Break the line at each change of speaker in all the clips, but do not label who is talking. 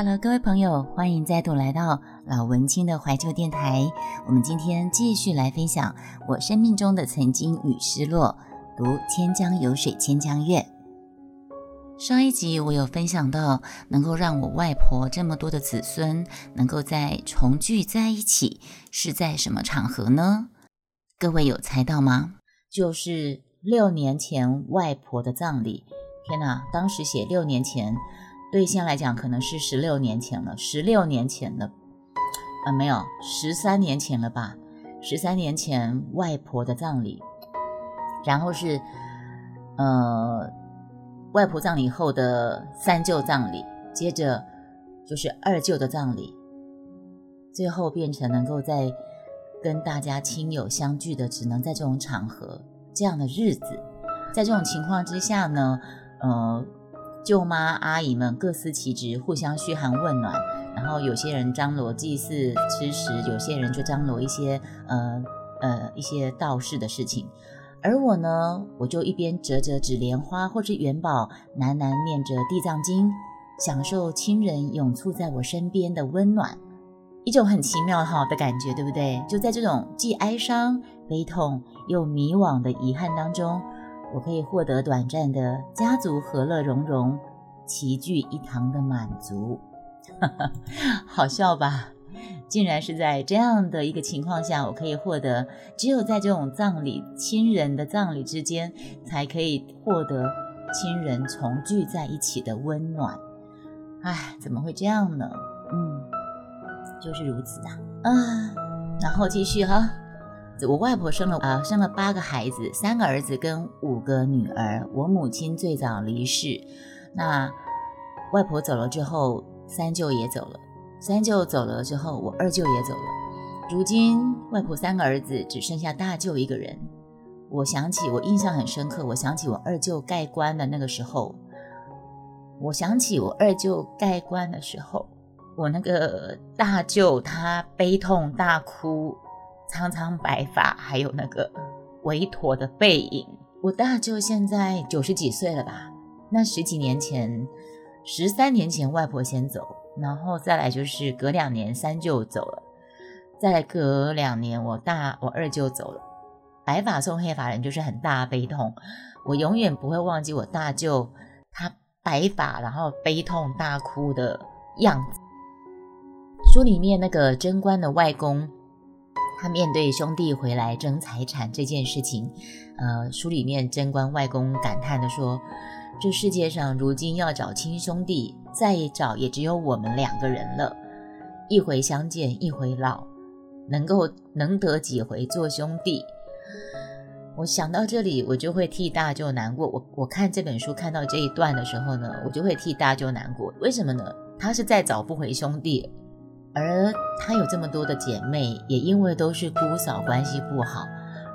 Hello，各位朋友，欢迎再度来到老文青的怀旧电台。我们今天继续来分享我生命中的曾经与失落，读《千江有水千江月》。上一集我有分享到，能够让我外婆这么多的子孙能够再重聚在一起，是在什么场合呢？各位有猜到吗？就是六年前外婆的葬礼。天哪，当时写六年前。对现在来讲，可能是十六年前了，十六年前了，啊，没有，十三年前了吧？十三年前外婆的葬礼，然后是呃外婆葬礼后的三舅葬礼，接着就是二舅的葬礼，最后变成能够在跟大家亲友相聚的，只能在这种场合这样的日子，在这种情况之下呢，呃。舅妈阿姨们各司其职，互相嘘寒问暖。然后有些人张罗祭祀吃食，有些人就张罗一些呃呃一些道士的事情。而我呢，我就一边折折纸莲花或是元宝，喃喃念着地藏经，享受亲人永簇在我身边的温暖，一种很奇妙哈的感觉，对不对？就在这种既哀伤、悲痛又迷惘的遗憾当中。我可以获得短暂的家族和乐融融、齐聚一堂的满足，好笑吧？竟然是在这样的一个情况下，我可以获得只有在这种葬礼、亲人的葬礼之间，才可以获得亲人重聚在一起的温暖。唉，怎么会这样呢？嗯，就是如此啊。嗯，然后继续哈。我外婆生了啊，生了八个孩子，三个儿子跟五个女儿。我母亲最早离世，那外婆走了之后，三舅也走了。三舅走了之后，我二舅也走了。如今外婆三个儿子只剩下大舅一个人。我想起，我印象很深刻。我想起我二舅盖棺的那个时候，我想起我二舅盖棺的时候，我那个大舅他悲痛大哭。苍苍白发，还有那个微驼的背影。我大舅现在九十几岁了吧？那十几年前，十三年前，外婆先走，然后再来就是隔两年三舅走了，再来隔两年我大我二舅走了。白发送黑发人就是很大悲痛，我永远不会忘记我大舅他白发然后悲痛大哭的样子。书里面那个贞观的外公。他面对兄弟回来争财产这件事情，呃，书里面贞观外公感叹的说：“这世界上如今要找亲兄弟，再找也只有我们两个人了。一回相见一回老，能够能得几回做兄弟？”我想到这里，我就会替大舅难过。我我看这本书看到这一段的时候呢，我就会替大舅难过。为什么呢？他是再找不回兄弟。而她有这么多的姐妹，也因为都是姑嫂关系不好，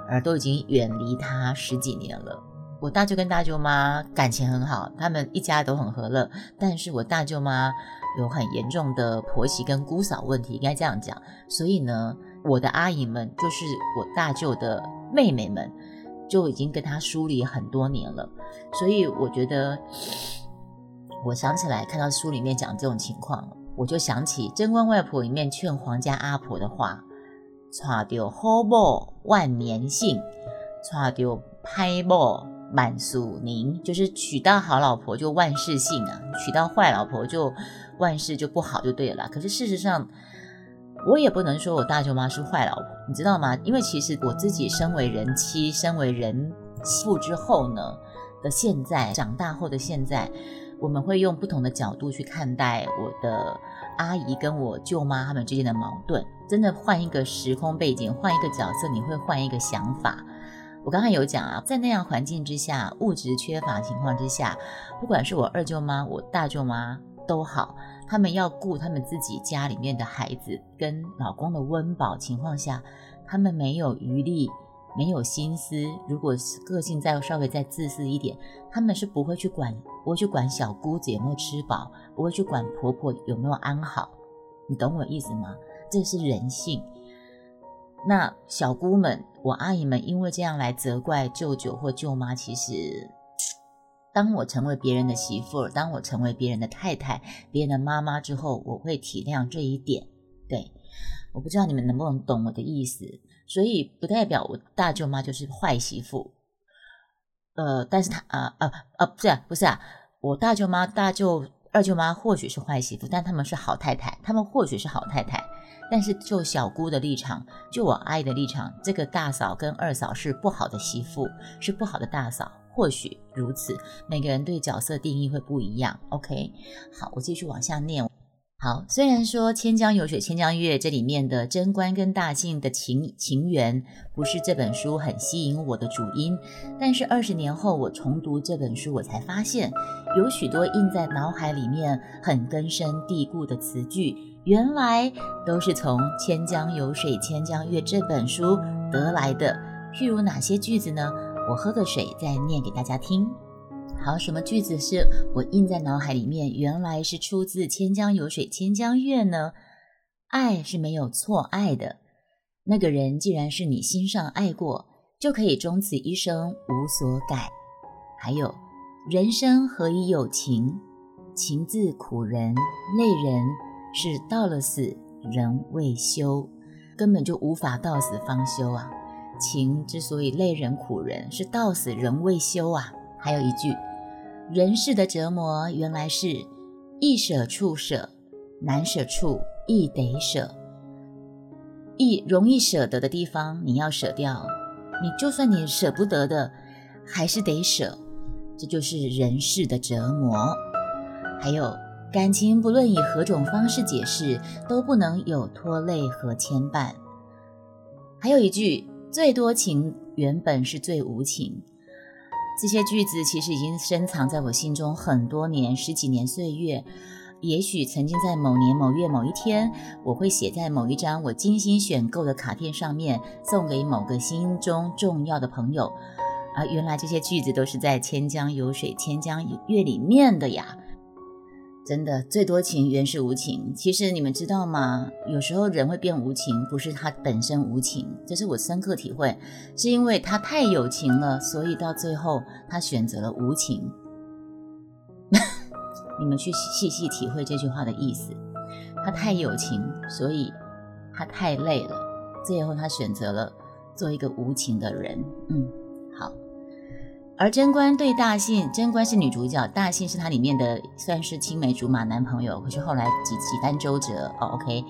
而都已经远离她十几年了。我大舅跟大舅妈感情很好，他们一家都很和乐。但是我大舅妈有很严重的婆媳跟姑嫂问题，应该这样讲。所以呢，我的阿姨们，就是我大舅的妹妹们，就已经跟她疏离很多年了。所以我觉得，我想起来看到书里面讲这种情况。我就想起《贞观外婆》里面劝皇家阿婆的话：“娶掉好某万年幸，娶掉歹某满俗宁。”就是娶到好老婆就万事幸啊，娶到坏老婆就万事就不好就对了。可是事实上，我也不能说我大舅妈是坏老婆，你知道吗？因为其实我自己身为人妻、身为人妇之后呢的现在，长大后的现在。我们会用不同的角度去看待我的阿姨跟我舅妈他们之间的矛盾。真的换一个时空背景，换一个角色，你会换一个想法。我刚才有讲啊，在那样环境之下，物质缺乏情况之下，不管是我二舅妈、我大舅妈都好，他们要顾他们自己家里面的孩子跟老公的温饱情况下，他们没有余力。没有心思，如果是个性再稍微再自私一点，他们是不会去管，不会去管小姑子有没有吃饱，不会去管婆婆有没有安好，你懂我意思吗？这是人性。那小姑们，我阿姨们因为这样来责怪舅舅或舅妈，其实当我成为别人的媳妇，当我成为别人的太太、别人的妈妈之后，我会体谅这一点。对，我不知道你们能不能懂我的意思，所以不代表我大舅妈就是坏媳妇。呃，但是她啊啊啊，不是啊，不是啊，我大舅妈、大舅、二舅妈或许是坏媳妇，但他们是好太太，他们或许是好太太。但是就小姑的立场，就我阿姨的立场，这个大嫂跟二嫂是不好的媳妇，是不好的大嫂。或许如此，每个人对角色定义会不一样。OK，好，我继续往下念。好，虽然说《千江有水千江月》这里面的贞观跟大信的情情缘不是这本书很吸引我的主因，但是二十年后我重读这本书，我才发现有许多印在脑海里面很根深蒂固的词句，原来都是从《千江有水千江月》这本书得来的。譬如哪些句子呢？我喝个水，再念给大家听。好，什么句子是我印在脑海里面？原来是出自《千江有水千江月》呢？爱是没有错爱的，那个人既然是你心上爱过，就可以终此一生无所改。还有，人生何以有情？情字苦人累人，是到了死人未休，根本就无法到死方休啊！情之所以累人苦人，是到死人未休啊！还有一句，人世的折磨原来是易舍处舍，难舍处亦得舍。易容易舍得的地方，你要舍掉；你就算你舍不得的，还是得舍。这就是人世的折磨。还有感情，不论以何种方式解释，都不能有拖累和牵绊。还有一句。最多情原本是最无情，这些句子其实已经深藏在我心中很多年，十几年岁月。也许曾经在某年某月某一天，我会写在某一张我精心选购的卡片上面，送给某个心中重要的朋友。啊原来这些句子都是在《千江有水千江月》里面的呀。真的，最多情原是无情。其实你们知道吗？有时候人会变无情，不是他本身无情，这是我深刻体会，是因为他太有情了，所以到最后他选择了无情。你们去细细体会这句话的意思。他太有情，所以他太累了，最后他选择了做一个无情的人。嗯，而贞观对大信，贞观是女主角，大信是她里面的算是青梅竹马男朋友，可是后来几几番周折哦。OK，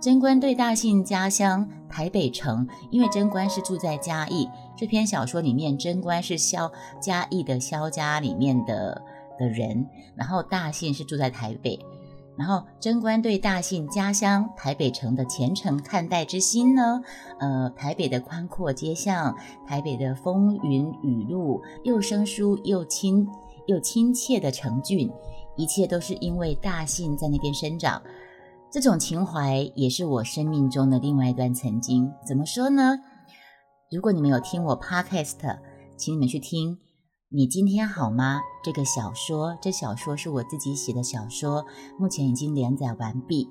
贞观对大信家乡台北城，因为贞观是住在嘉义，这篇小说里面贞观是萧嘉义的萧家里面的的人，然后大信是住在台北。然后贞观对大信家乡台北城的虔诚看待之心呢？呃，台北的宽阔街巷，台北的风云雨露，又生疏又亲又亲切的城郡，一切都是因为大信在那边生长。这种情怀也是我生命中的另外一段曾经。怎么说呢？如果你们有听我 podcast，请你们去听。你今天好吗？这个小说，这小说是我自己写的小说，目前已经连载完毕。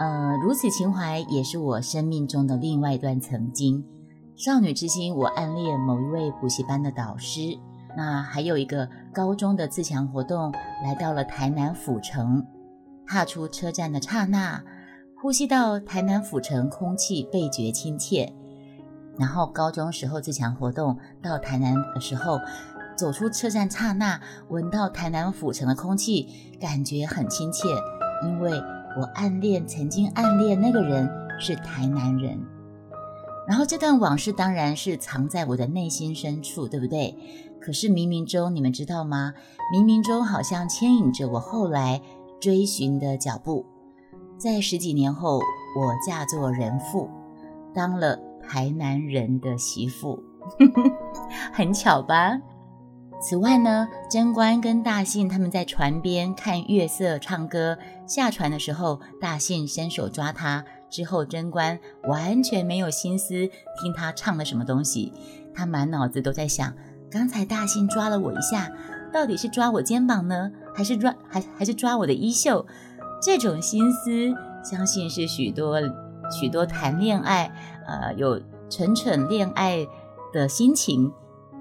呃，如此情怀也是我生命中的另外一段曾经。少女之心，我暗恋某一位补习班的导师。那还有一个高中的自强活动，来到了台南府城。踏出车站的刹那，呼吸到台南府城空气倍觉亲切。然后高中时候自强活动到台南的时候。走出车站刹那，闻到台南府城的空气，感觉很亲切。因为我暗恋，曾经暗恋那个人是台南人。然后这段往事当然是藏在我的内心深处，对不对？可是冥冥中，你们知道吗？冥冥中好像牵引着我后来追寻的脚步。在十几年后，我嫁作人妇，当了台南人的媳妇，很巧吧？此外呢，贞观跟大信他们在船边看月色、唱歌。下船的时候，大信伸手抓他，之后贞观完全没有心思听他唱的什么东西，他满脑子都在想：刚才大信抓了我一下，到底是抓我肩膀呢，还是抓还还是抓我的衣袖？这种心思，相信是许多许多谈恋爱，呃，有蠢蠢恋爱的心情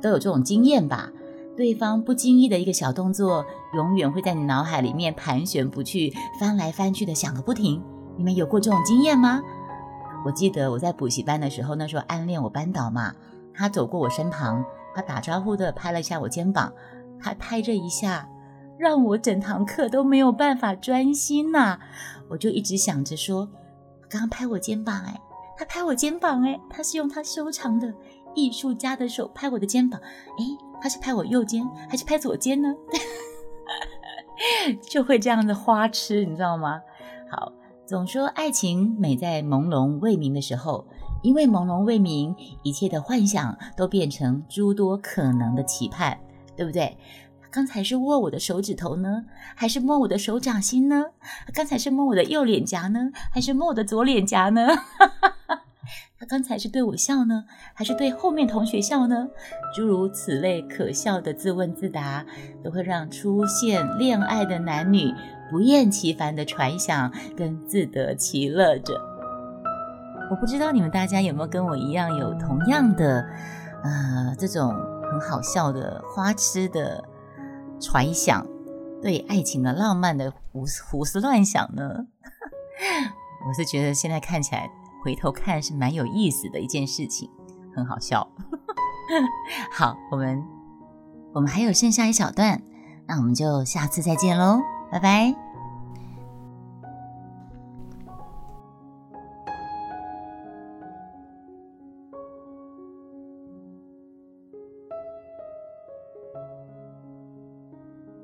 都有这种经验吧。对方不经意的一个小动作，永远会在你脑海里面盘旋不去，翻来翻去的想个不停。你们有过这种经验吗？我记得我在补习班的时候，那时候暗恋我班导嘛，他走过我身旁，他打招呼的拍了一下我肩膀，他拍这一下，让我整堂课都没有办法专心呐。我就一直想着说，刚刚拍我肩膀，哎，他拍我肩膀，哎，他是用他修长的艺术家的手拍我的肩膀，哎。他是拍我右肩还是拍左肩呢？就会这样的花痴，你知道吗？好，总说爱情美在朦胧未明的时候，因为朦胧未明，一切的幻想都变成诸多可能的期盼，对不对？刚才是握我的手指头呢，还是摸我的手掌心呢？刚才是摸我的右脸颊呢，还是摸我的左脸颊呢？他刚才是对我笑呢，还是对后面同学笑呢？诸如此类可笑的自问自答，都会让出现恋爱的男女不厌其烦的揣想跟自得其乐着。我不知道你们大家有没有跟我一样有同样的，呃，这种很好笑的花痴的揣想，对爱情的浪漫的胡胡思乱想呢？我是觉得现在看起来。回头看是蛮有意思的一件事情，很好笑。好，我们我们还有剩下一小段，那我们就下次再见喽，拜拜。